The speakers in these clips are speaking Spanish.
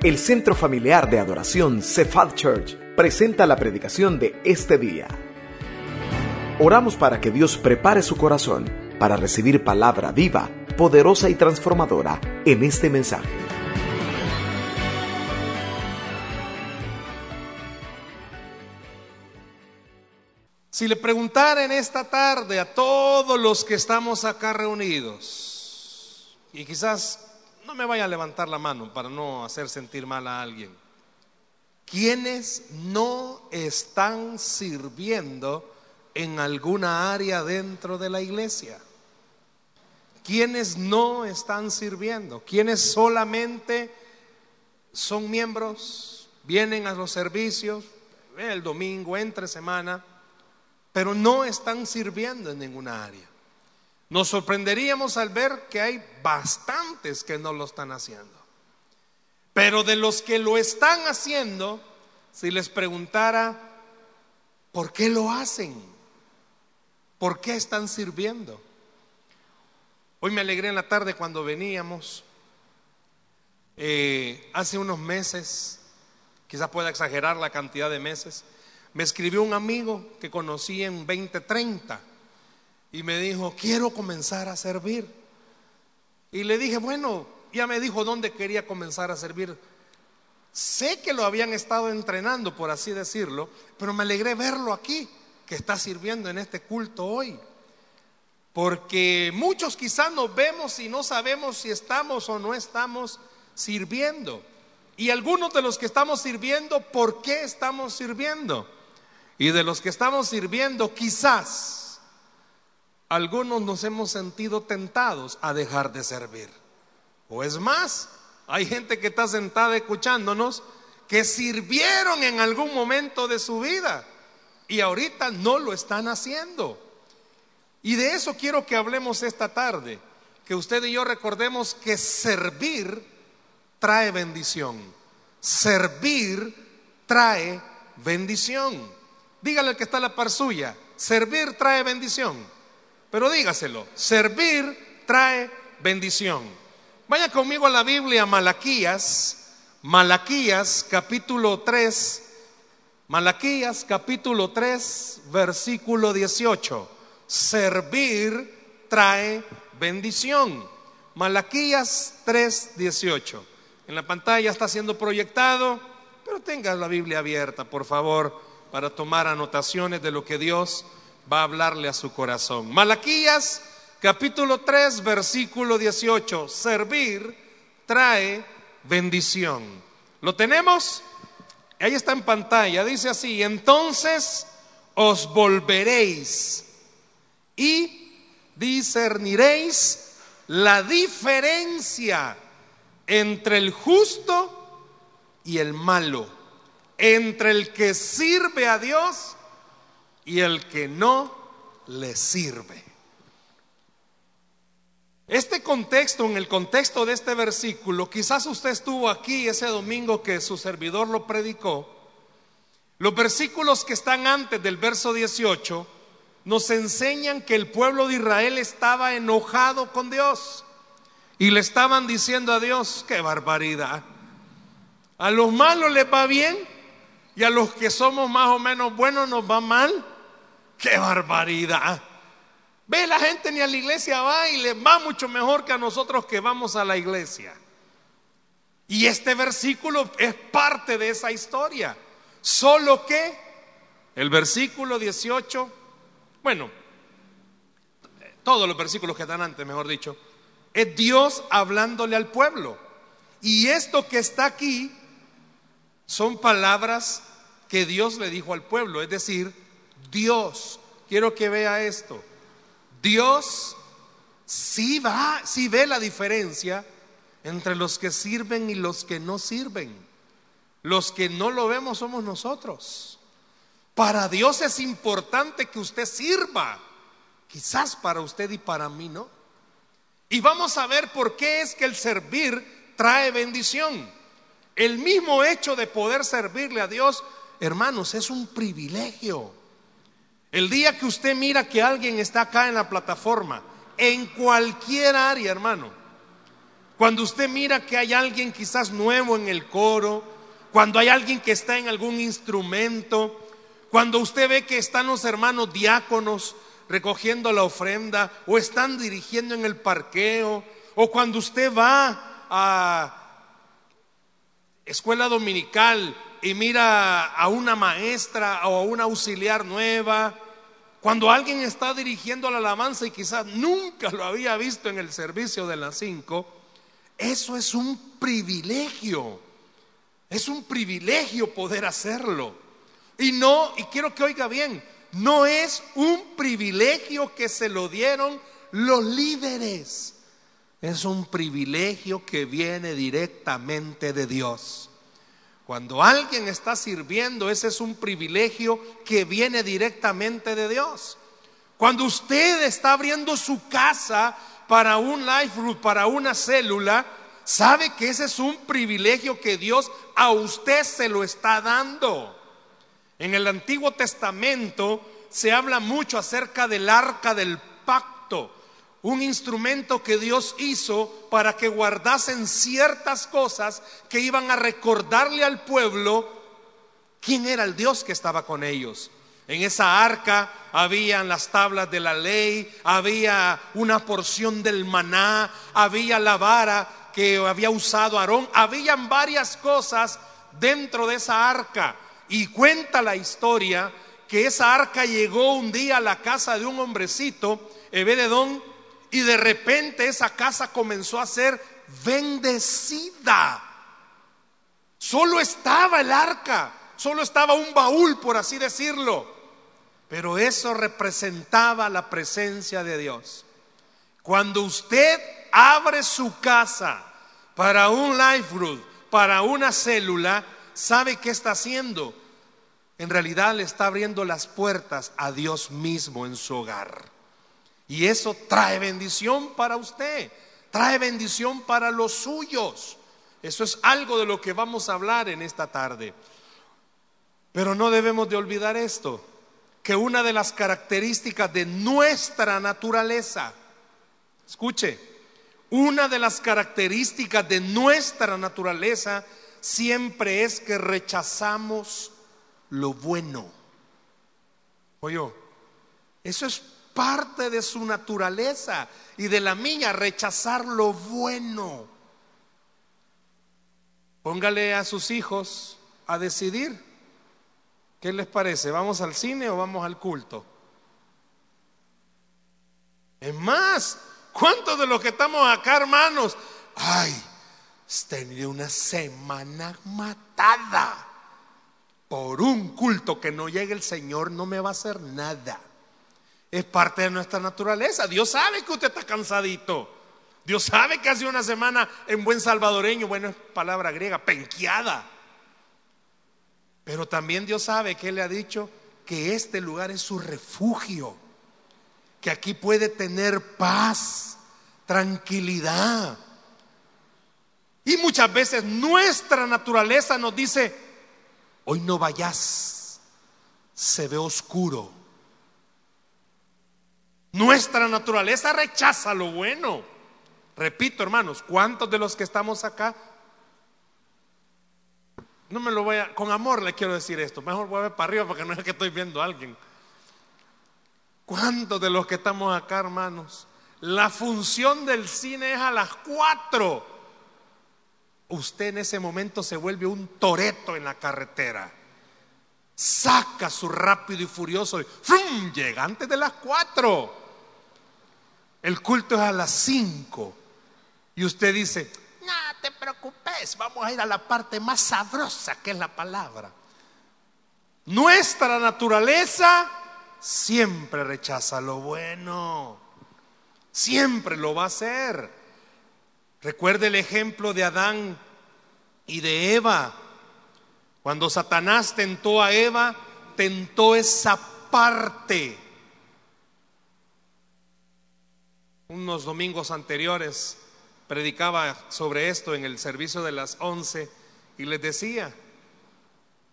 El Centro Familiar de Adoración Cephal Church presenta la predicación de este día. Oramos para que Dios prepare su corazón para recibir palabra viva, poderosa y transformadora en este mensaje. Si le preguntara en esta tarde a todos los que estamos acá reunidos, y quizás no me vaya a levantar la mano para no hacer sentir mal a alguien, ¿quiénes no están sirviendo en alguna área dentro de la iglesia? ¿Quiénes no están sirviendo? ¿Quiénes solamente son miembros? Vienen a los servicios el domingo, entre semana pero no están sirviendo en ninguna área. Nos sorprenderíamos al ver que hay bastantes que no lo están haciendo. Pero de los que lo están haciendo, si les preguntara, ¿por qué lo hacen? ¿Por qué están sirviendo? Hoy me alegré en la tarde cuando veníamos. Eh, hace unos meses, quizás pueda exagerar la cantidad de meses, me escribió un amigo que conocí en 2030 y me dijo, quiero comenzar a servir. Y le dije, bueno, ya me dijo dónde quería comenzar a servir. Sé que lo habían estado entrenando, por así decirlo, pero me alegré verlo aquí, que está sirviendo en este culto hoy. Porque muchos quizás nos vemos y no sabemos si estamos o no estamos sirviendo. Y algunos de los que estamos sirviendo, ¿por qué estamos sirviendo? Y de los que estamos sirviendo, quizás algunos nos hemos sentido tentados a dejar de servir. O es más, hay gente que está sentada escuchándonos que sirvieron en algún momento de su vida y ahorita no lo están haciendo. Y de eso quiero que hablemos esta tarde, que usted y yo recordemos que servir trae bendición. Servir trae bendición. Dígale al que está a la par suya, servir trae bendición. Pero dígaselo, servir trae bendición. Vaya conmigo a la Biblia, Malaquías, Malaquías capítulo 3, Malaquías capítulo 3, versículo 18. Servir trae bendición. Malaquías 3, 18. En la pantalla está siendo proyectado, pero tenga la Biblia abierta, por favor para tomar anotaciones de lo que Dios va a hablarle a su corazón. Malaquías capítulo 3 versículo 18. Servir trae bendición. ¿Lo tenemos? Ahí está en pantalla. Dice así, entonces os volveréis y discerniréis la diferencia entre el justo y el malo entre el que sirve a Dios y el que no le sirve. Este contexto, en el contexto de este versículo, quizás usted estuvo aquí ese domingo que su servidor lo predicó. Los versículos que están antes del verso 18 nos enseñan que el pueblo de Israel estaba enojado con Dios y le estaban diciendo a Dios, qué barbaridad. A los malos les va bien y a los que somos más o menos buenos nos va mal. ¡Qué barbaridad! Ve, la gente ni a la iglesia va y les va mucho mejor que a nosotros que vamos a la iglesia. Y este versículo es parte de esa historia. Solo que el versículo 18, bueno, todos los versículos que están antes, mejor dicho, es Dios hablándole al pueblo. Y esto que está aquí son palabras que Dios le dijo al pueblo, es decir, Dios, quiero que vea esto, Dios sí va, sí ve la diferencia entre los que sirven y los que no sirven. Los que no lo vemos somos nosotros. Para Dios es importante que usted sirva, quizás para usted y para mí no. Y vamos a ver por qué es que el servir trae bendición. El mismo hecho de poder servirle a Dios, hermanos, es un privilegio. El día que usted mira que alguien está acá en la plataforma, en cualquier área, hermano, Cuando usted mira que hay alguien quizás nuevo en el coro, cuando hay alguien que está en algún instrumento, cuando usted ve que están los hermanos diáconos recogiendo la ofrenda o están dirigiendo en el parqueo, o cuando usted va a escuela dominical y mira a una maestra o a una auxiliar nueva, cuando alguien está dirigiendo la alabanza y quizás nunca lo había visto en el servicio de las cinco, eso es un privilegio. Es un privilegio poder hacerlo. Y no, y quiero que oiga bien, no es un privilegio que se lo dieron los líderes. Es un privilegio que viene directamente de Dios. Cuando alguien está sirviendo, ese es un privilegio que viene directamente de Dios. Cuando usted está abriendo su casa para un life group, para una célula, sabe que ese es un privilegio que Dios a usted se lo está dando. En el Antiguo Testamento se habla mucho acerca del arca del pacto, un instrumento que Dios hizo para que guardasen ciertas cosas que iban a recordarle al pueblo quién era el Dios que estaba con ellos. En esa arca habían las tablas de la ley, había una porción del maná, había la vara que había usado Aarón, habían varias cosas dentro de esa arca. Y cuenta la historia que esa arca llegó un día a la casa de un hombrecito, Ebededón, y de repente esa casa comenzó a ser bendecida. Solo estaba el arca, solo estaba un baúl, por así decirlo. Pero eso representaba la presencia de Dios. Cuando usted abre su casa para un life group, para una célula, ¿sabe qué está haciendo? En realidad le está abriendo las puertas a Dios mismo en su hogar. Y eso trae bendición para usted, trae bendición para los suyos. Eso es algo de lo que vamos a hablar en esta tarde. Pero no debemos de olvidar esto, que una de las características de nuestra naturaleza, escuche, una de las características de nuestra naturaleza siempre es que rechazamos lo bueno. Oye, eso es parte de su naturaleza y de la mía, rechazar lo bueno. Póngale a sus hijos a decidir. ¿Qué les parece? ¿Vamos al cine o vamos al culto? Es más, ¿cuántos de los que estamos acá, hermanos? Ay, tenido una semana matada. Por un culto que no llegue el Señor no me va a hacer nada. Es parte de nuestra naturaleza. Dios sabe que usted está cansadito. Dios sabe que hace una semana en buen salvadoreño, bueno, es palabra griega, penqueada. Pero también Dios sabe que Él le ha dicho que este lugar es su refugio, que aquí puede tener paz, tranquilidad. Y muchas veces nuestra naturaleza nos dice, hoy no vayas, se ve oscuro. Nuestra naturaleza rechaza lo bueno. Repito, hermanos, ¿cuántos de los que estamos acá? No me lo voy a, con amor le quiero decir esto, mejor voy a ver para arriba porque no es que estoy viendo a alguien. ¿Cuántos de los que estamos acá, hermanos? La función del cine es a las cuatro. Usted en ese momento se vuelve un toreto en la carretera. Saca su rápido y furioso y ¡fum! llega antes de las cuatro. El culto es a las cinco. Y usted dice, no te preocupes, vamos a ir a la parte más sabrosa que es la palabra. Nuestra naturaleza siempre rechaza lo bueno, siempre lo va a hacer. Recuerde el ejemplo de Adán y de Eva. Cuando Satanás tentó a Eva, tentó esa parte. Unos domingos anteriores predicaba sobre esto en el servicio de las once y les decía,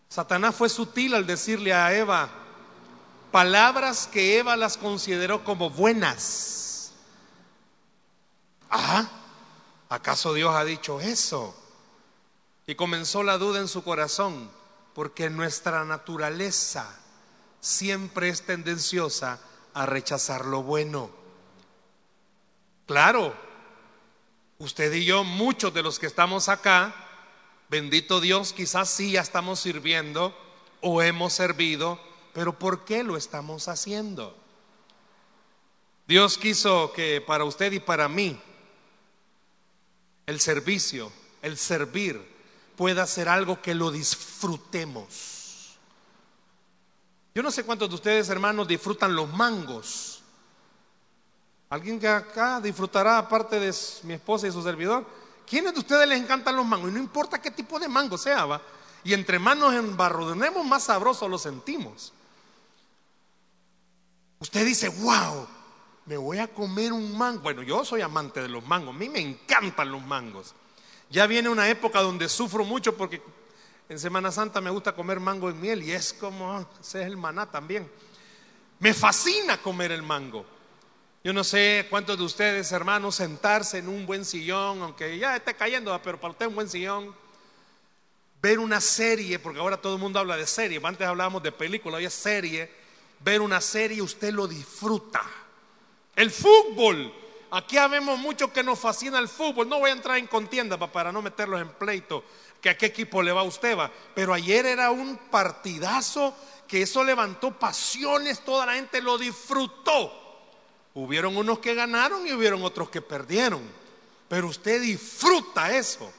Satanás fue sutil al decirle a Eva palabras que Eva las consideró como buenas. Ah, ¿Acaso Dios ha dicho eso? Y comenzó la duda en su corazón, porque nuestra naturaleza siempre es tendenciosa a rechazar lo bueno. Claro, usted y yo, muchos de los que estamos acá, bendito Dios, quizás sí ya estamos sirviendo o hemos servido, pero ¿por qué lo estamos haciendo? Dios quiso que para usted y para mí el servicio, el servir, pueda ser algo que lo disfrutemos. Yo no sé cuántos de ustedes, hermanos, disfrutan los mangos. ¿Alguien que acá disfrutará, aparte de mi esposa y su servidor? ¿Quiénes de ustedes les encantan los mangos? Y no importa qué tipo de mango sea, va. Y entre manos embarrodonemos, más sabroso lo sentimos. Usted dice, wow, me voy a comer un mango. Bueno, yo soy amante de los mangos, a mí me encantan los mangos. Ya viene una época donde sufro mucho porque en Semana Santa me gusta comer mango en miel y es como, ese es el maná también. Me fascina comer el mango. Yo no sé cuántos de ustedes, hermanos, sentarse en un buen sillón, aunque ya esté cayendo, pero para usted un buen sillón, ver una serie, porque ahora todo el mundo habla de serie, antes hablábamos de película, hoy es serie, ver una serie, usted lo disfruta. El fútbol. Aquí habemos mucho que nos fascina el fútbol. No voy a entrar en contienda para no meterlos en pleito, que a qué equipo le va usted va. Pero ayer era un partidazo que eso levantó pasiones, toda la gente lo disfrutó. Hubieron unos que ganaron y hubieron otros que perdieron. Pero usted disfruta eso.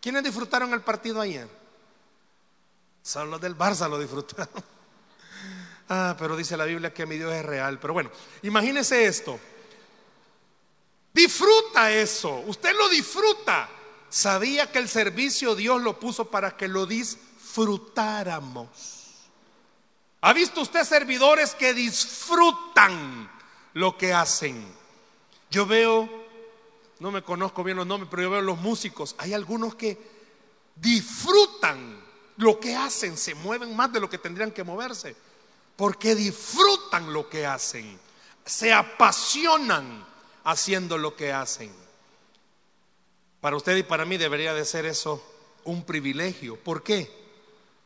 ¿Quiénes disfrutaron el partido ayer? Son los del Barça lo disfrutaron. Ah, pero dice la Biblia que mi Dios es real. Pero bueno, imagínese esto. Disfruta eso. Usted lo disfruta. Sabía que el servicio Dios lo puso para que lo disfrutáramos. ¿Ha visto usted servidores que disfrutan lo que hacen? Yo veo, no me conozco bien los nombres, pero yo veo los músicos. Hay algunos que disfrutan lo que hacen, se mueven más de lo que tendrían que moverse porque disfrutan lo que hacen, se apasionan haciendo lo que hacen. Para usted y para mí debería de ser eso un privilegio. ¿Por qué?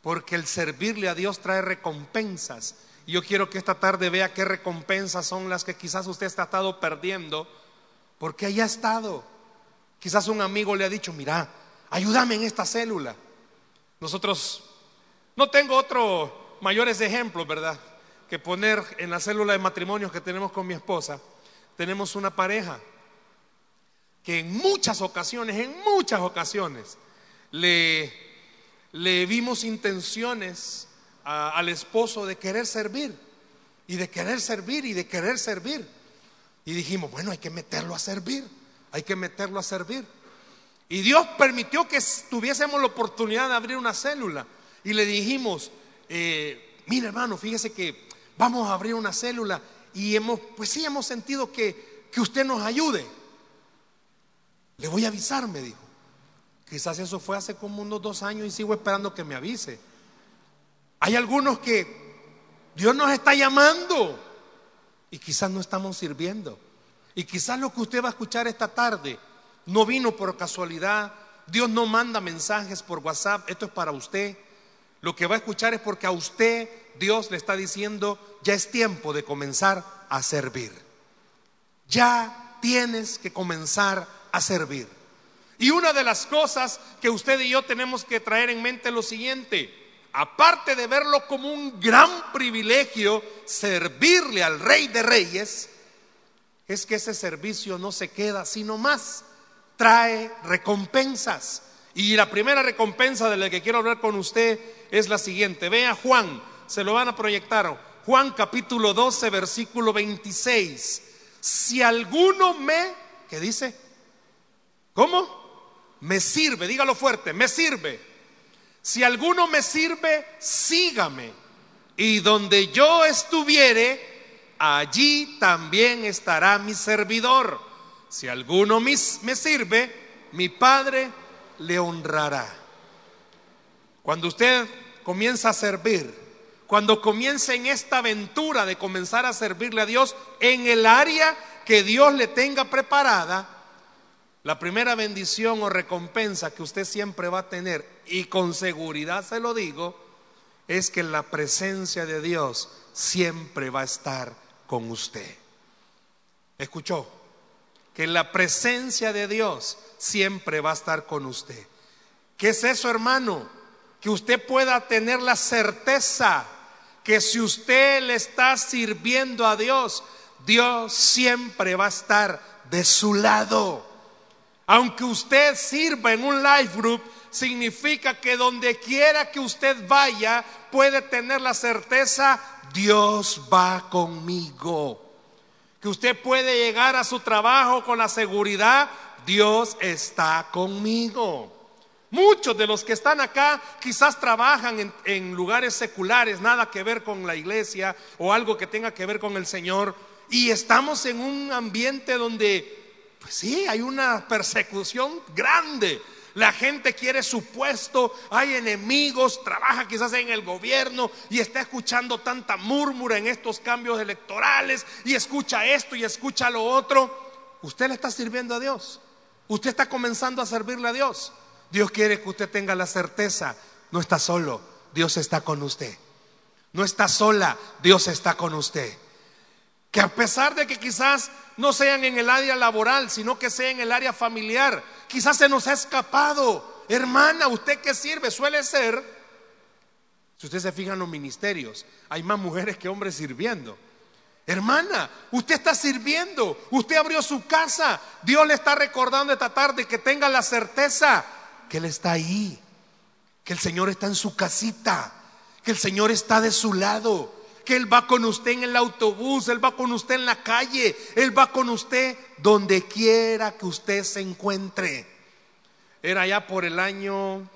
Porque el servirle a Dios trae recompensas. Y yo quiero que esta tarde vea qué recompensas son las que quizás usted ha estado perdiendo porque haya estado. Quizás un amigo le ha dicho, mira, ayúdame en esta célula. Nosotros, no tengo otro mayores ejemplos, ¿verdad? Que poner en la célula de matrimonios que tenemos con mi esposa, tenemos una pareja que en muchas ocasiones, en muchas ocasiones, le, le vimos intenciones al esposo de querer servir, y de querer servir, y de querer servir. Y dijimos, bueno, hay que meterlo a servir, hay que meterlo a servir. Y Dios permitió que tuviésemos la oportunidad de abrir una célula. Y le dijimos, eh, mira hermano, fíjese que vamos a abrir una célula y hemos, pues sí, hemos sentido que, que usted nos ayude. Le voy a avisar, me dijo. Quizás eso fue hace como unos dos años y sigo esperando que me avise. Hay algunos que Dios nos está llamando y quizás no estamos sirviendo. Y quizás lo que usted va a escuchar esta tarde no vino por casualidad. Dios no manda mensajes por WhatsApp. Esto es para usted. Lo que va a escuchar es porque a usted Dios le está diciendo, ya es tiempo de comenzar a servir. Ya tienes que comenzar a servir. Y una de las cosas que usted y yo tenemos que traer en mente es lo siguiente. Aparte de verlo como un gran privilegio servirle al Rey de Reyes, es que ese servicio no se queda sino más, trae recompensas. Y la primera recompensa de la que quiero hablar con usted es la siguiente. Vea Juan, se lo van a proyectar. Juan capítulo 12, versículo 26. Si alguno me, ¿qué dice? ¿Cómo? Me sirve, dígalo fuerte, me sirve. Si alguno me sirve, sígame. Y donde yo estuviere, allí también estará mi servidor. Si alguno me sirve, mi Padre le honrará. Cuando usted comienza a servir, cuando comienza en esta aventura de comenzar a servirle a Dios en el área que Dios le tenga preparada, La primera bendición o recompensa que usted siempre va a tener, y con seguridad se lo digo, es que la presencia de Dios siempre va a estar con usted. ¿Escuchó? Que la presencia de Dios siempre va a estar con usted. ¿Qué es eso, hermano? Que usted pueda tener la certeza que si usted le está sirviendo a Dios, Dios siempre va a estar de su lado. Aunque usted sirva en un life group, significa que donde quiera que usted vaya, puede tener la certeza, Dios va conmigo. Que usted puede llegar a su trabajo con la seguridad, Dios está conmigo. Muchos de los que están acá quizás trabajan en, lugares seculares, nada que ver con la iglesia o algo que tenga que ver con el Señor. Y estamos en un ambiente donde, pues sí, hay una persecución grande. La gente quiere su puesto, hay enemigos, trabaja quizás en el gobierno y está escuchando tanta murmura en estos cambios electorales y escucha esto y escucha lo otro. Usted le está sirviendo a Dios. Usted está comenzando a servirle a Dios. Dios quiere que usted tenga la certeza, no está solo, Dios está con usted. No está sola, Dios está con usted. Que a pesar de que quizás no sean en el área laboral, sino que sea en el área familiar, quizás se nos ha escapado. Hermana, ¿usted qué sirve? Suele ser, si usted se fija en los ministerios, hay más mujeres que hombres sirviendo. Hermana, usted está sirviendo, usted abrió su casa, Dios le está recordando esta tarde que tenga la certeza que Él está ahí, que el Señor está en su casita, que el Señor está de su lado, que Él va con usted en el autobús, Él va con usted en la calle, Él va con usted donde quiera que usted se encuentre. Era ya por el año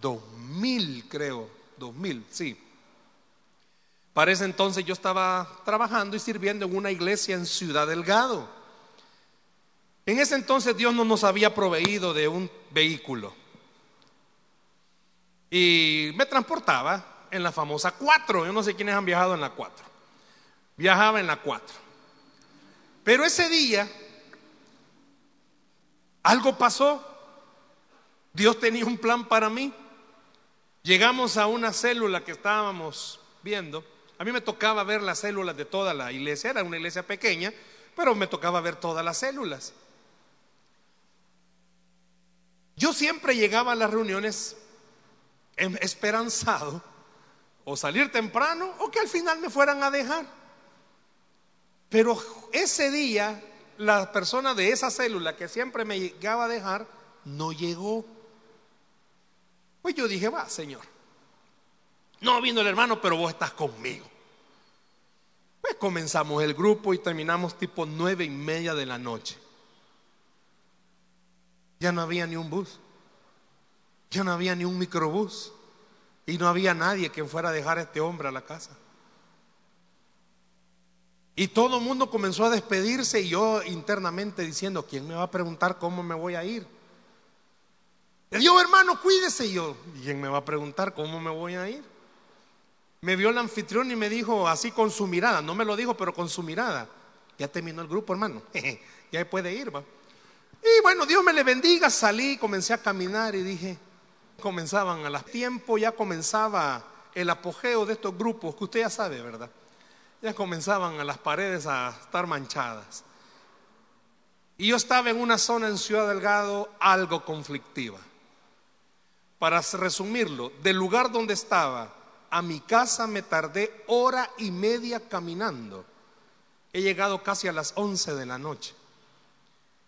2000, creo, 2000, sí. Para ese entonces yo estaba trabajando y sirviendo en una iglesia en Ciudad Delgado. En ese entonces Dios no nos había proveído de un vehículo. Y me transportaba en la famosa 4. Yo no sé quiénes han viajado en la 4. Viajaba en la 4. Pero ese día algo pasó. Dios tenía un plan para mí. Llegamos a una célula que estábamos viendo. A mí me tocaba ver las células de toda la iglesia. Era una iglesia pequeña, pero me tocaba ver todas las células. Yo siempre llegaba a las reuniones esperanzado o salir temprano o que al final me fueran a dejar. Pero ese día la persona de esa célula que siempre me llegaba a dejar no llegó. Pues yo dije, va, Señor. No vino el hermano, pero vos estás conmigo. Pues comenzamos el grupo y terminamos tipo nueve y media de la noche. Ya no había ni un bus. Ya no había ni un microbús. Y no había nadie que fuera a dejar a este hombre a la casa. Y todo el mundo comenzó a despedirse y yo internamente diciendo, ¿quién me va a preguntar cómo me voy a ir? Le digo, hermano, cuídese. Y yo, ¿quién me va a preguntar cómo me voy a ir? Me vio el anfitrión y me dijo así con su mirada, no me lo dijo, pero con su mirada, ya terminó el grupo, hermano, ya puede ir, va. Y bueno, Dios me le bendiga, salí, comencé a caminar y dije, comenzaban a las tiempo, ya comenzaba el apogeo de estos grupos, que usted ya sabe, ¿verdad? ya comenzaban a las paredes a estar manchadas. Y yo estaba en una zona en Ciudad Delgado algo conflictiva. Para resumirlo, del lugar donde estaba a mi casa me tardé hora y media caminando. He llegado casi a las 11 de la noche.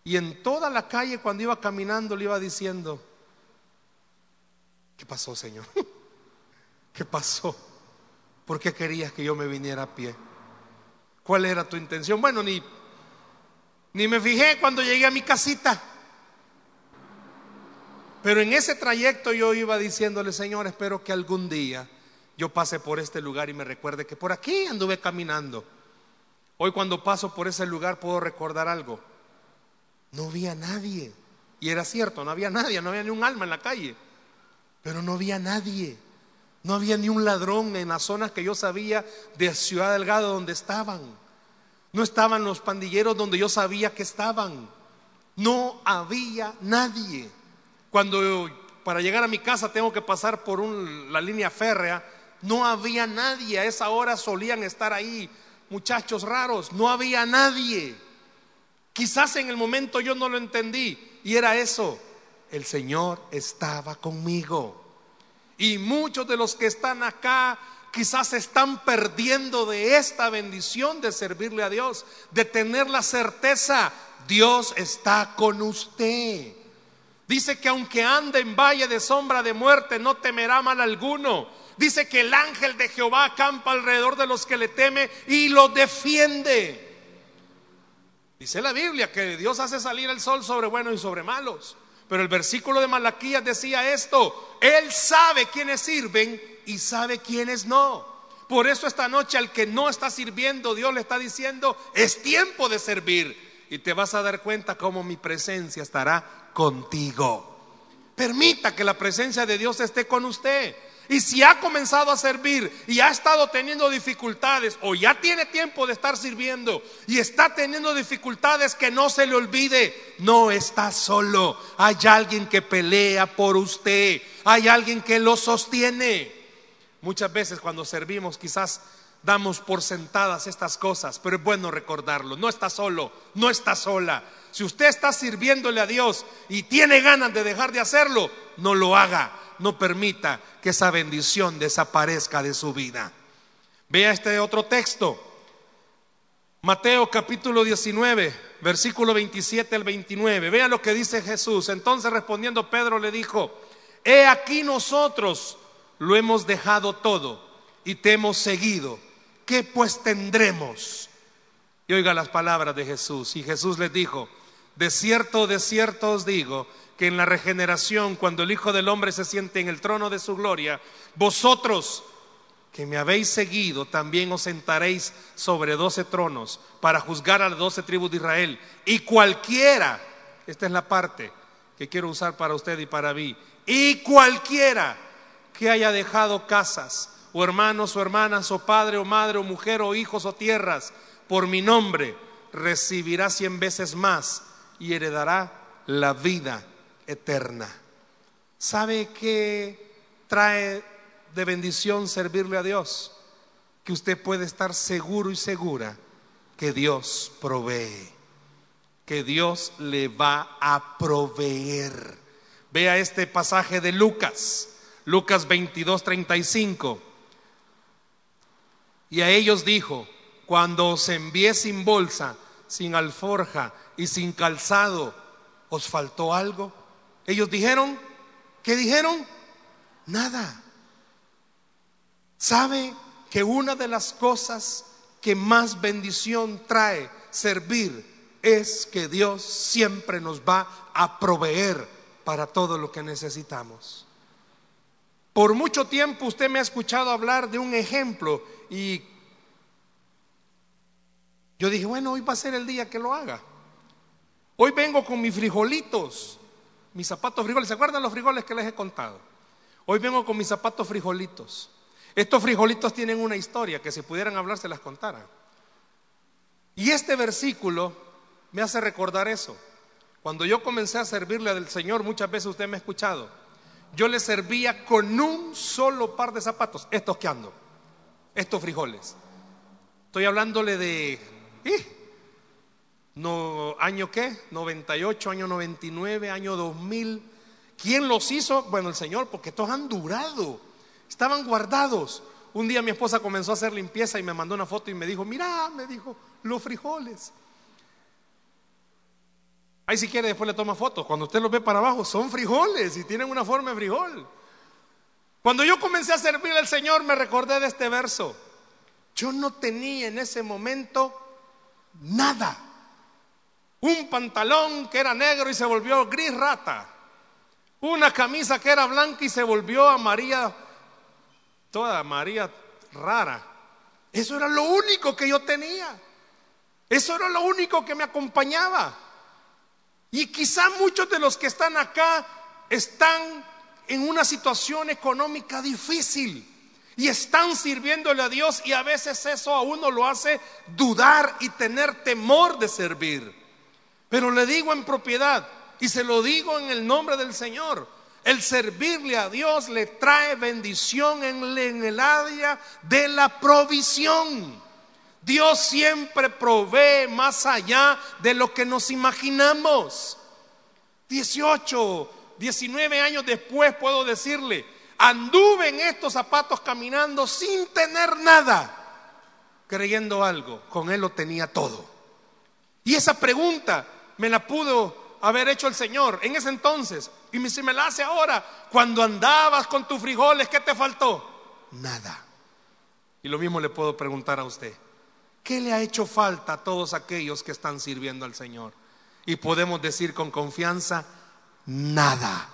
Y en toda la calle cuando iba caminando le iba diciendo, ¿qué pasó Señor? ¿Qué pasó? ¿Por qué querías que yo me viniera a pie? ¿Cuál era tu intención? Bueno, ni, ni me fijé cuando llegué a mi casita. Pero en ese trayecto yo iba diciéndole, Señor, espero que algún día yo pase por este lugar y me recuerde que por aquí anduve caminando. Hoy cuando paso por ese lugar puedo recordar algo. No había nadie. Y era cierto, no había nadie, no había ni un alma en la calle. Pero no había nadie. No había ni un ladrón en las zonas que yo sabía de Ciudad Delgado donde estaban. No estaban los pandilleros donde yo sabía que estaban. No había nadie. Cuando para llegar a mi casa tengo que pasar por la línea férrea, no había nadie. A esa hora solían estar ahí muchachos raros. No había nadie. Quizás en el momento yo no lo entendí. Y era eso. El Señor estaba conmigo. Y muchos de los que están acá quizás están perdiendo de esta bendición de servirle a Dios, de tener la certeza, Dios está con usted. Dice que aunque ande en valle de sombra de muerte, no temerá mal alguno. Dice que el ángel de Jehová acampa alrededor de los que le teme y lo defiende. Dice la Biblia que Dios hace salir el sol sobre buenos y sobre malos. Pero el versículo de Malaquías decía esto, Él sabe quiénes sirven y sabe quiénes no. Por eso esta noche al que no está sirviendo, Dios le está diciendo, es tiempo de servir. Y te vas a dar cuenta cómo mi presencia estará contigo. Permita que la presencia de Dios esté con usted. Y si ha comenzado a servir y ha estado teniendo dificultades o ya tiene tiempo de estar sirviendo y está teniendo dificultades que no se le olvide, no está solo. Hay alguien que pelea por usted, hay alguien que lo sostiene. Muchas veces cuando servimos quizás damos por sentadas estas cosas, pero es bueno recordarlo. No está solo, no está sola. Si usted está sirviéndole a Dios y tiene ganas de dejar de hacerlo, no lo haga no permita que esa bendición desaparezca de su vida. Vea este otro texto. Mateo capítulo 19, versículo 27 al 29. Vea lo que dice Jesús. Entonces respondiendo Pedro le dijo, he aquí nosotros lo hemos dejado todo y te hemos seguido. ¿Qué pues tendremos? Y oiga las palabras de Jesús. Y Jesús les dijo, de cierto, de cierto os digo, que en la regeneración, cuando el Hijo del Hombre se siente en el trono de su gloria, vosotros que me habéis seguido, también os sentaréis sobre doce tronos para juzgar a las doce tribus de Israel. Y cualquiera, esta es la parte que quiero usar para usted y para mí, y cualquiera que haya dejado casas, o hermanos o hermanas, o padre o madre, o mujer o hijos o tierras, por mi nombre, recibirá cien veces más y heredará la vida eterna. ¿Sabe qué trae de bendición servirle a Dios? Que usted puede estar seguro y segura que Dios provee, que Dios le va a proveer. Vea este pasaje de Lucas, Lucas 22, 35. Y a ellos dijo, cuando os envié sin bolsa, sin alforja y sin calzado, ¿os faltó algo? Ellos dijeron, ¿qué dijeron? Nada. ¿Sabe que una de las cosas que más bendición trae servir es que Dios siempre nos va a proveer para todo lo que necesitamos? Por mucho tiempo usted me ha escuchado hablar de un ejemplo y yo dije, bueno, hoy va a ser el día que lo haga. Hoy vengo con mis frijolitos mis zapatos frijoles. ¿Se acuerdan los frijoles que les he contado? Hoy vengo con mis zapatos frijolitos. Estos frijolitos tienen una historia que si pudieran hablar se las contara. Y este versículo me hace recordar eso. Cuando yo comencé a servirle al Señor, muchas veces usted me ha escuchado, yo le servía con un solo par de zapatos, estos que ando, estos frijoles. Estoy hablándole de... ¿eh? No, ¿Año qué? 98, año 99, año 2000. ¿Quién los hizo? Bueno, el Señor, porque estos han durado. Estaban guardados. Un día mi esposa comenzó a hacer limpieza y me mandó una foto y me dijo, mira, me dijo, los frijoles. Ahí si quiere después le toma fotos. Cuando usted los ve para abajo, son frijoles y tienen una forma de frijol. Cuando yo comencé a servir al Señor me recordé de este verso. Yo no tenía en ese momento nada. Un pantalón que era negro y se volvió gris rata. Una camisa que era blanca y se volvió amarilla, toda amarilla rara. Eso era lo único que yo tenía. Eso era lo único que me acompañaba. Y quizá muchos de los que están acá están en una situación económica difícil y están sirviéndole a Dios y a veces eso a uno lo hace dudar y tener temor de servir. Pero le digo en propiedad y se lo digo en el nombre del Señor. El servirle a Dios le trae bendición en, el área de la provisión. Dios siempre provee más allá de lo que nos imaginamos. 18, 19 años después puedo decirle, anduve en estos zapatos caminando sin tener nada, creyendo algo, con Él lo tenía todo. Y esa pregunta me la pudo haber hecho el Señor en ese entonces. Y si me la hace ahora, cuando andabas con tus frijoles, ¿qué te faltó? Nada. Y lo mismo le puedo preguntar a usted. ¿Qué le ha hecho falta a todos aquellos que están sirviendo al Señor? Y podemos decir con confianza, nada.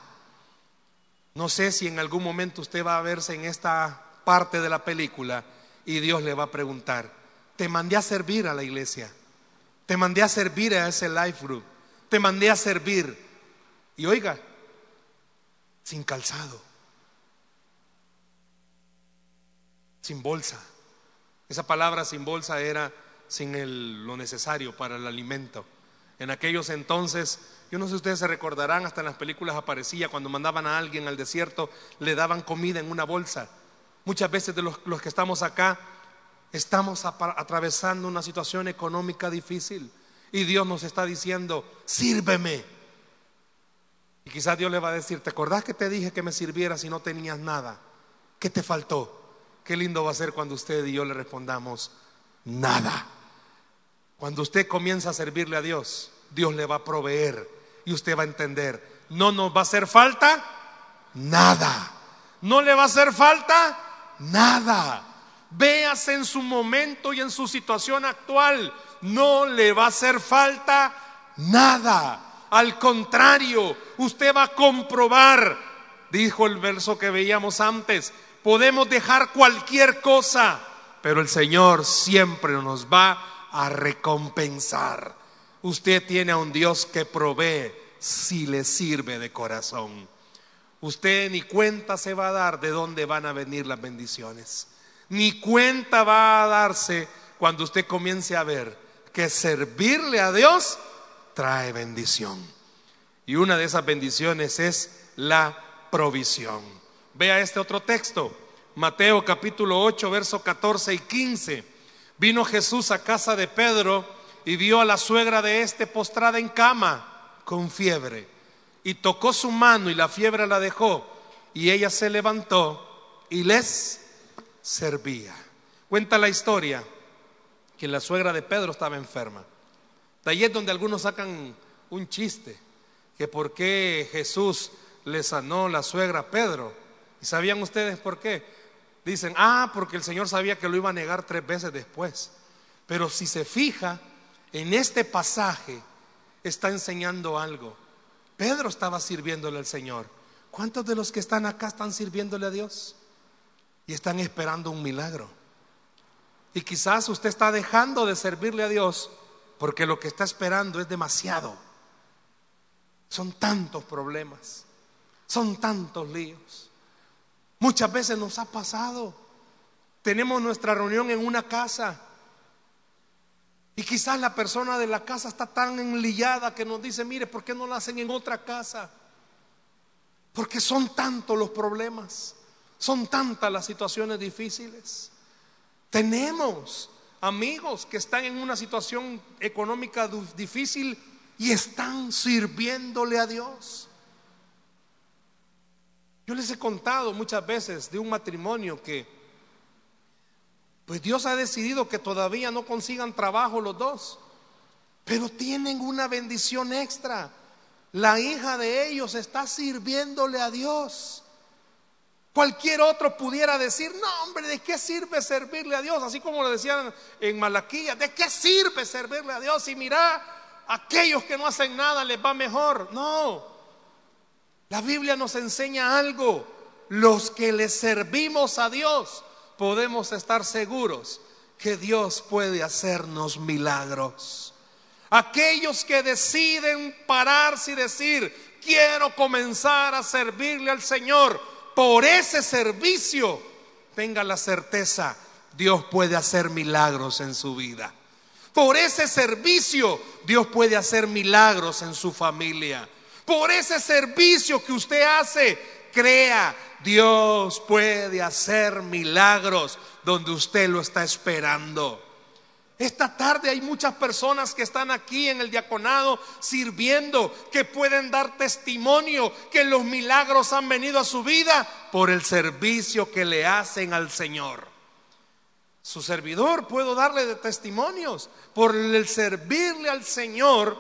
No sé si en algún momento usted va a verse en esta parte de la película y Dios le va a preguntar, te mandé a servir a la iglesia, te mandé a servir a ese life group, te mandé a servir. Y oiga, sin calzado, sin bolsa. Esa palabra sin bolsa era sin lo necesario para el alimento. En aquellos entonces, yo no sé si ustedes se recordarán, hasta en las películas aparecía cuando mandaban a alguien al desierto, le daban comida en una bolsa. Muchas veces de los, que estamos acá estamos atravesando una situación económica difícil y Dios nos está diciendo, sírveme. Y quizás Dios le va a decir, ¿te acordás que te dije que me sirvieras si no tenías nada? ¿Qué te faltó? Qué lindo va a ser cuando usted y yo le respondamos, nada. Cuando usted comienza a servirle a Dios, Dios le va a proveer y usted va a entender, no nos va a hacer falta nada. No le va a hacer falta nada. Véase en su momento y en su situación actual. No le va a hacer falta nada. Al contrario, usted va a comprobar, dijo el verso que veíamos antes, podemos dejar cualquier cosa, pero el Señor siempre nos va a recompensar. Usted tiene a un Dios que provee si le sirve de corazón. Usted ni cuenta se va a dar de dónde van a venir las bendiciones. Ni cuenta va a darse cuando usted comience a ver que servirle a Dios trae bendición. Y una de esas bendiciones es la provisión. Vea este otro texto, Mateo capítulo 8, verso 14 y 15. Vino Jesús a casa de Pedro y vio a la suegra de este postrada en cama con fiebre. Y tocó su mano y la fiebre la dejó. Y ella se levantó y les servía. Cuenta la historia que la suegra de Pedro estaba enferma. De ahí es donde algunos sacan un chiste, que por qué Jesús le sanó la suegra a Pedro. ¿Y sabían ustedes por qué? Dicen, ah, porque el Señor sabía que lo iba a negar tres veces después. Pero si se fija, en este pasaje está enseñando algo. Pedro estaba sirviéndole al Señor. ¿Cuántos de los que están acá están sirviéndole a Dios? Y están esperando un milagro. Y quizás usted está dejando de servirle a Dios porque lo que está esperando es demasiado. Son tantos problemas, son tantos líos. Muchas veces nos ha pasado. Tenemos nuestra reunión en una casa y quizás la persona de la casa está tan enlillada que nos dice, mire, ¿por qué no la hacen en otra casa? Porque son tantos los problemas, son tantas las situaciones difíciles. Tenemos amigos que están en una situación económica difícil y están sirviéndole a Dios. Yo les he contado muchas veces de un matrimonio que, pues Dios ha decidido que todavía no consigan trabajo los dos, pero tienen una bendición extra. La hija de ellos está sirviéndole a Dios. Cualquier otro pudiera decir, no hombre, ¿de qué sirve servirle a Dios? Así como lo decían en Malaquía, ¿de qué sirve servirle a Dios? Y mira, aquellos que no hacen nada les va mejor. No, la Biblia nos enseña algo. Los que le servimos a Dios podemos estar seguros que Dios puede hacernos milagros. Aquellos que deciden pararse y decir, quiero comenzar a servirle al Señor por ese servicio, tenga la certeza, Dios puede hacer milagros en su vida. Por ese servicio Dios puede hacer milagros en su familia. Por ese servicio que usted hace, crea, Dios puede hacer milagros donde usted lo está esperando. Esta tarde hay muchas personas que están aquí en el diaconado sirviendo, que pueden dar testimonio que los milagros han venido a su vida por el servicio que le hacen al Señor. Su servidor, puedo darle de testimonios. Por el servirle al Señor,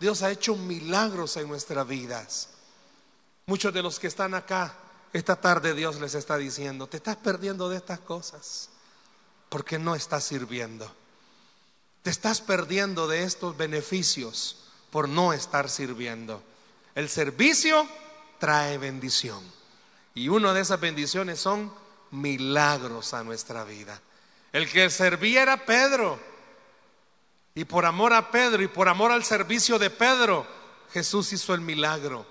Dios ha hecho milagros en nuestras vidas. Muchos de los que están acá, esta tarde Dios les está diciendo, te estás perdiendo de estas cosas porque no estás sirviendo. Te estás perdiendo de estos beneficios por no estar sirviendo. El servicio trae bendición. Y una de esas bendiciones son milagros a nuestra vida. El que servía era Pedro. Y por amor a Pedro y por amor al servicio de Pedro, Jesús hizo el milagro.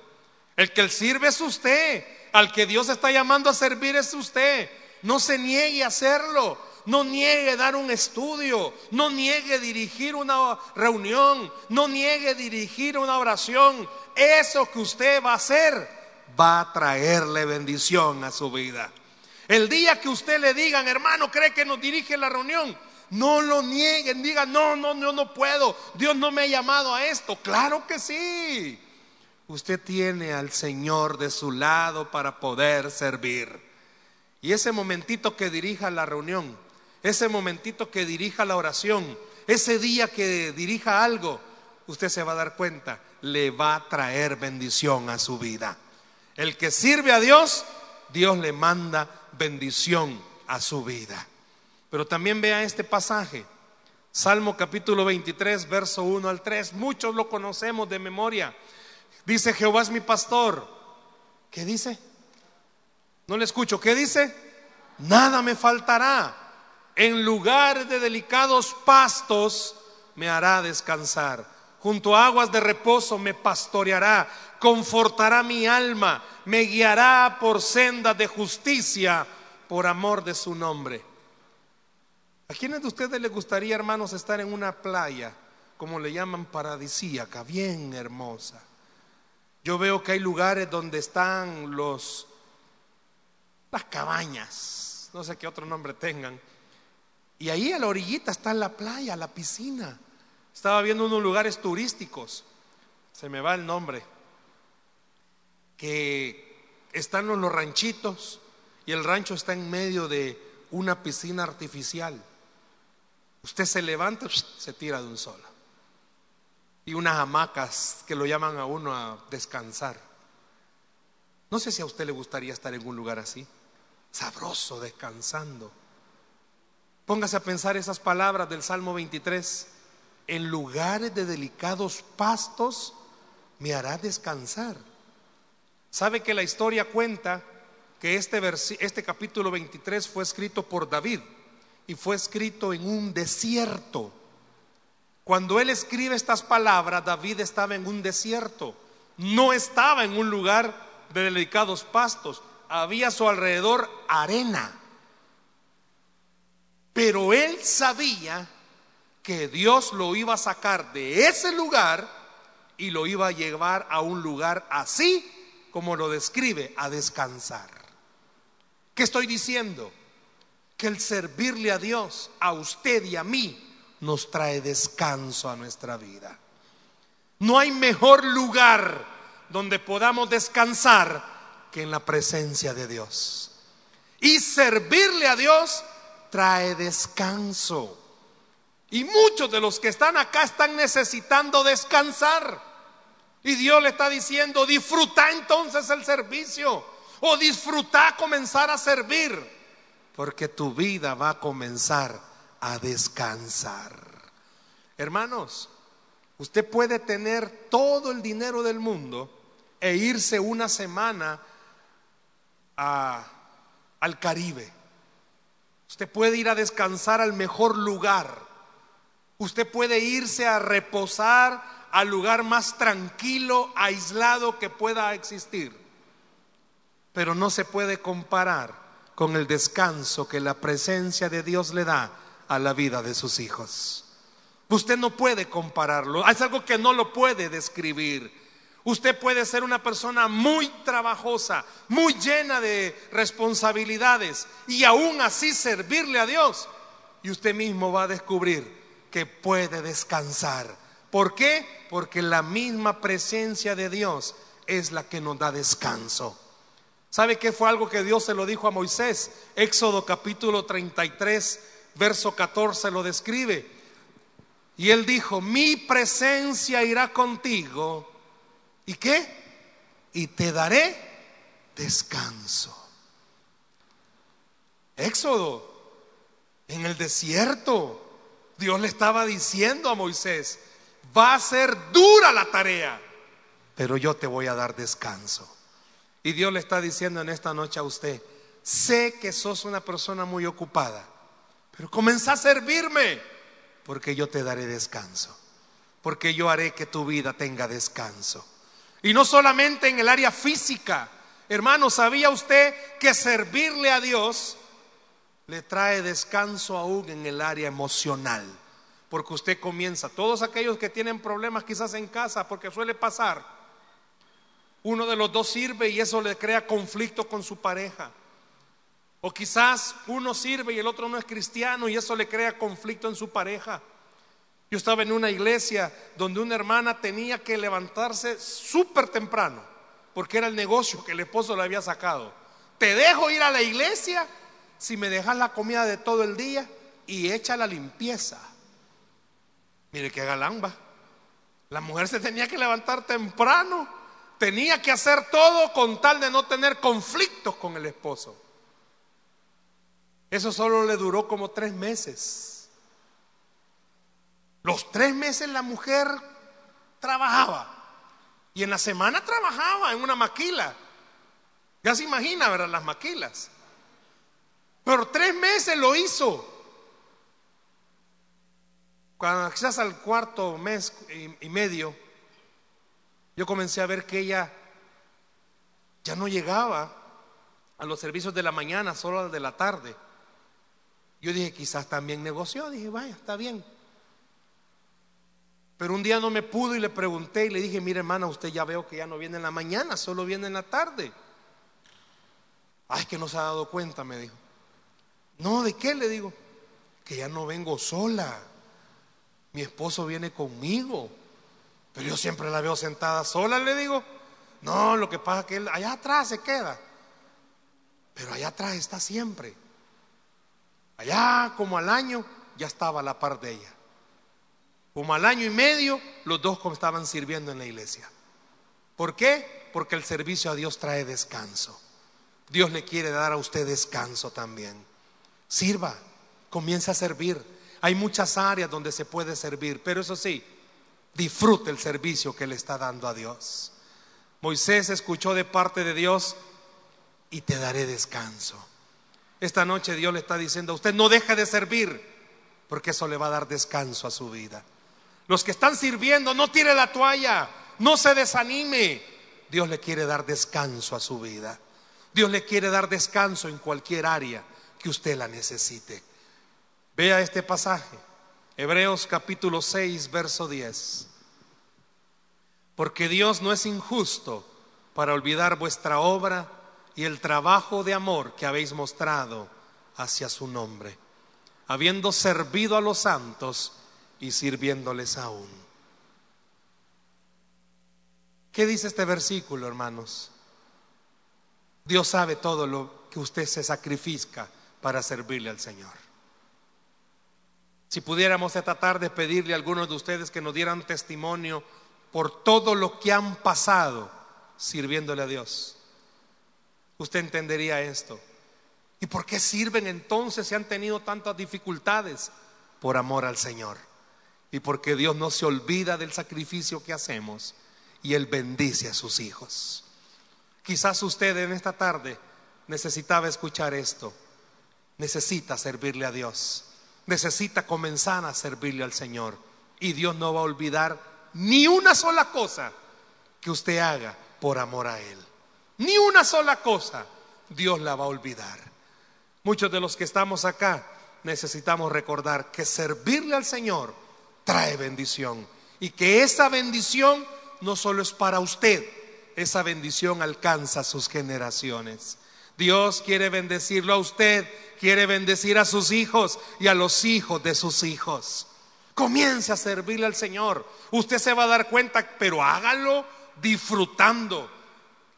El que sirve es usted. Al que Dios está llamando a servir es usted. No se niegue a hacerlo. No niegue dar un estudio. No niegue dirigir una reunión. No niegue dirigir una oración. Eso que usted va a hacer va a traerle bendición a su vida. El día que usted le digan, hermano, cree que nos dirige la reunión, no lo nieguen, digan, no, no, no, no puedo, Dios no me ha llamado a esto. Claro que sí. Usted tiene al Señor de su lado para poder servir. Y ese momentito que dirija la reunión, ese momentito que dirija la oración, ese día que dirija algo, usted se va a dar cuenta, le va a traer bendición a su vida. El que sirve a Dios, Dios le manda bendición a su vida. Pero también vea este pasaje, Salmo capítulo 23, verso 1 al 3, muchos lo conocemos de memoria. Dice, Jehová es mi pastor. ¿Qué dice? No le escucho. ¿Qué dice? Nada me faltará. En lugar de delicados pastos me hará descansar. Junto a aguas de reposo me pastoreará confortará mi alma, me guiará por sendas de justicia por amor de su nombre. ¿A quiénes de ustedes les gustaría, hermanos, estar en una playa, como le llaman, paradisíaca, bien hermosa? Yo veo que hay lugares donde están los las cabañas, no sé qué otro nombre tengan. Y ahí a la orillita está la playa, la piscina. Estaba viendo unos lugares turísticos. Se me va el nombre que están los ranchitos y el rancho está en medio de una piscina artificial. Usted se levanta, se tira de un solo. Y unas hamacas que lo llaman a uno a descansar. No sé si a usted le gustaría estar en un lugar así, sabroso, descansando. Póngase a pensar esas palabras del Salmo 23. En lugares de delicados pastos me hará descansar. ¿Sabe que la historia cuenta que este, este capítulo 23 fue escrito por David y fue escrito en un desierto? Cuando él escribe estas palabras, David estaba en un desierto, no estaba en un lugar de delicados pastos, había a su alrededor arena. Pero él sabía que Dios lo iba a sacar de ese lugar y lo iba a llevar a un lugar así como lo describe, a descansar. ¿Qué estoy diciendo? Que el servirle a Dios, a usted y a mí, nos trae descanso a nuestra vida. No hay mejor lugar donde podamos descansar que en la presencia de Dios. Y servirle a Dios trae descanso. Y muchos de los que están acá están necesitando descansar. Y Dios le está diciendo, disfruta entonces el servicio o disfruta comenzar a servir, porque tu vida va a comenzar a descansar. Hermanos, usted puede tener todo el dinero del mundo e irse una semana al Caribe. Usted puede ir a descansar al mejor lugar. Usted puede irse a reposar al lugar más tranquilo, aislado que pueda existir. Pero no se puede comparar con el descanso que la presencia de Dios le da a la vida de sus hijos. Usted no puede compararlo. Es algo que no lo puede describir. Usted puede ser una persona muy trabajosa, muy llena de responsabilidades y aún así servirle a Dios. Y usted mismo va a descubrir que puede descansar. ¿Por qué? Porque la misma presencia de Dios es la que nos da descanso. ¿Sabe qué fue algo que Dios se lo dijo a Moisés? Éxodo capítulo 33, verso 14 lo describe. Y él dijo, mi presencia irá contigo ¿Y qué? Y te daré descanso. Éxodo, en el desierto, Dios le estaba diciendo a Moisés, va a ser dura la tarea, pero yo te voy a dar descanso. Y Dios le está diciendo en esta noche a usted, sé que sos una persona muy ocupada, pero comienza a servirme, porque yo te daré descanso, porque yo haré que tu vida tenga descanso. Y no solamente en el área física. Hermano, ¿sabía usted que servirle a Dios le trae descanso aún en el área emocional? Porque usted comienza, todos aquellos que tienen problemas quizás en casa, porque suele pasar, uno de los dos sirve y eso le crea conflicto con su pareja. O quizás uno sirve y el otro no es cristiano y eso le crea conflicto en su pareja. Yo estaba en una iglesia donde una hermana tenía que levantarse súper temprano, porque era el negocio que el esposo le había sacado. Te dejo ir a la iglesia si me dejas la comida de todo el día y echa la limpieza. Mire qué galamba. La mujer se tenía que levantar temprano, tenía que hacer todo con tal de no tener conflictos con el esposo. Eso solo le duró como tres meses. Los tres meses la mujer trabajaba y en la semana trabajaba en una maquila. Ya se imagina, ¿verdad? Las maquilas. Pero tres meses lo hizo. Cuando quizás al cuarto mes y, medio, yo comencé a ver que ella ya no llegaba a los servicios de la mañana, solo de la tarde. Yo dije, quizás también negoció. Dije, vaya, está bien. Pero un día no me pudo y le pregunté y le dije, mire hermana, usted ya veo que ya no viene en la mañana, solo viene en la tarde. Ay, que no se ha dado cuenta, me dijo. No, ¿de qué? Le digo, que ya no vengo sola. Mi esposo viene conmigo. Pero yo siempre la veo sentada sola, le digo. No, lo que pasa es que él allá atrás se queda. Pero allá atrás está siempre. Allá como al año ya estaba a la par de ella. Como al año y medio, los dos estaban sirviendo en la iglesia. ¿Por qué? Porque el servicio a Dios trae descanso. Dios le quiere dar a usted descanso también. Sirva, comienza a servir. Hay muchas áreas donde se puede servir, pero eso sí, disfrute el servicio que le está dando a Dios. Moisés escuchó de parte de Dios y te daré descanso. Esta noche Dios le está diciendo a usted, no deje de servir, porque eso le va a dar descanso a su vida. Los que están sirviendo, no tire la toalla, no se desanime. Dios le quiere dar descanso a su vida. Dios le quiere dar descanso en cualquier área que usted la necesite. Vea este pasaje, Hebreos capítulo 6, verso 10. Porque Dios no es injusto para olvidar vuestra obra y el trabajo de amor que habéis mostrado hacia su nombre, habiendo servido a los santos y sirviéndoles aún. ¿Qué dice este versículo, hermanos? Dios sabe todo lo que usted se sacrifica para servirle al Señor. Si pudiéramos esta tarde pedirle a algunos de ustedes que nos dieran testimonio por todo lo que han pasado sirviéndole a Dios, usted entendería esto. ¿Y por qué sirven entonces si han tenido tantas dificultades? Por amor al Señor y porque Dios no se olvida del sacrificio que hacemos y Él bendice a sus hijos. Quizás usted en esta tarde necesitaba escuchar esto, necesita servirle a Dios, necesita comenzar a servirle al Señor y Dios no va a olvidar ni una sola cosa que usted haga por amor a Él. Ni una sola cosa Dios la va a olvidar. Muchos de los que estamos acá necesitamos recordar que servirle al Señor trae bendición. Y que esa bendición no solo es para usted, esa bendición alcanza sus generaciones. Dios quiere bendecirlo a usted, quiere bendecir a sus hijos y a los hijos de sus hijos. Comience a servirle al Señor. Usted se va a dar cuenta, pero hágalo disfrutando.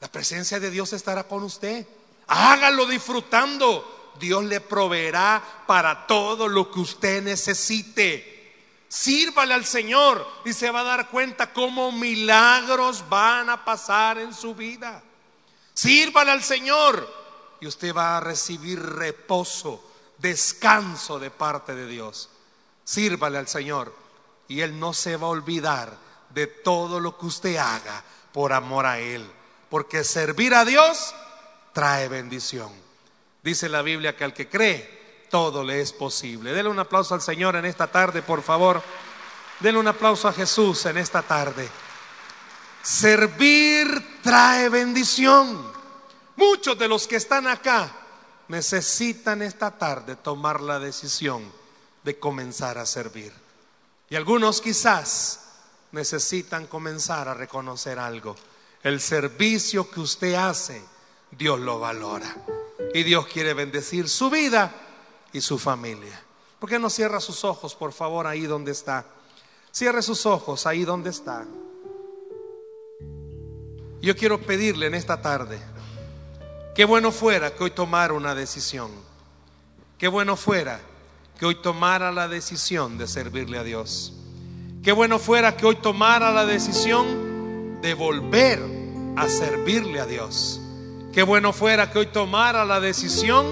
La presencia de Dios estará con usted. Hágalo disfrutando. Dios le proveerá para todo lo que usted necesite. Sírvale al Señor y se va a dar cuenta cómo milagros van a pasar en su vida. Sírvale al Señor y usted va a recibir reposo, descanso de parte de Dios. Sírvale al Señor y Él no se va a olvidar de todo lo que usted haga por amor a Él. Porque servir a Dios trae bendición. Dice la Biblia que al que cree, todo le es posible. Denle un aplauso al Señor en esta tarde, por favor. Denle un aplauso a Jesús en esta tarde. Servir trae bendición. Muchos de los que están acá necesitan esta tarde tomar la decisión de comenzar a servir. Y algunos quizás necesitan comenzar a reconocer algo. El servicio que usted hace, Dios lo valora. Y Dios quiere bendecir su vida y su familia. ¿Por qué no cierra sus ojos, por favor, ahí donde está? Cierre sus ojos ahí donde está. Yo quiero pedirle en esta tarde, qué bueno fuera que hoy tomara una decisión. Qué bueno fuera que hoy tomara la decisión de servirle a Dios. Qué bueno fuera que hoy tomara la decisión de volver a servirle a Dios. Qué bueno fuera que hoy tomara la decisión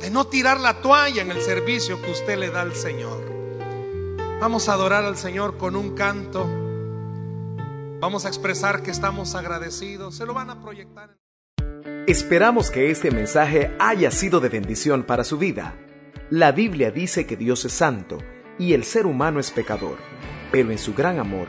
de no tirar la toalla en el servicio que usted le da al Señor. Vamos a adorar al Señor con un canto. Vamos a expresar que estamos agradecidos. Se lo van a proyectar. Esperamos que este mensaje haya sido de bendición para su vida. La Biblia dice que Dios es santo y el ser humano es pecador, pero en su gran amor,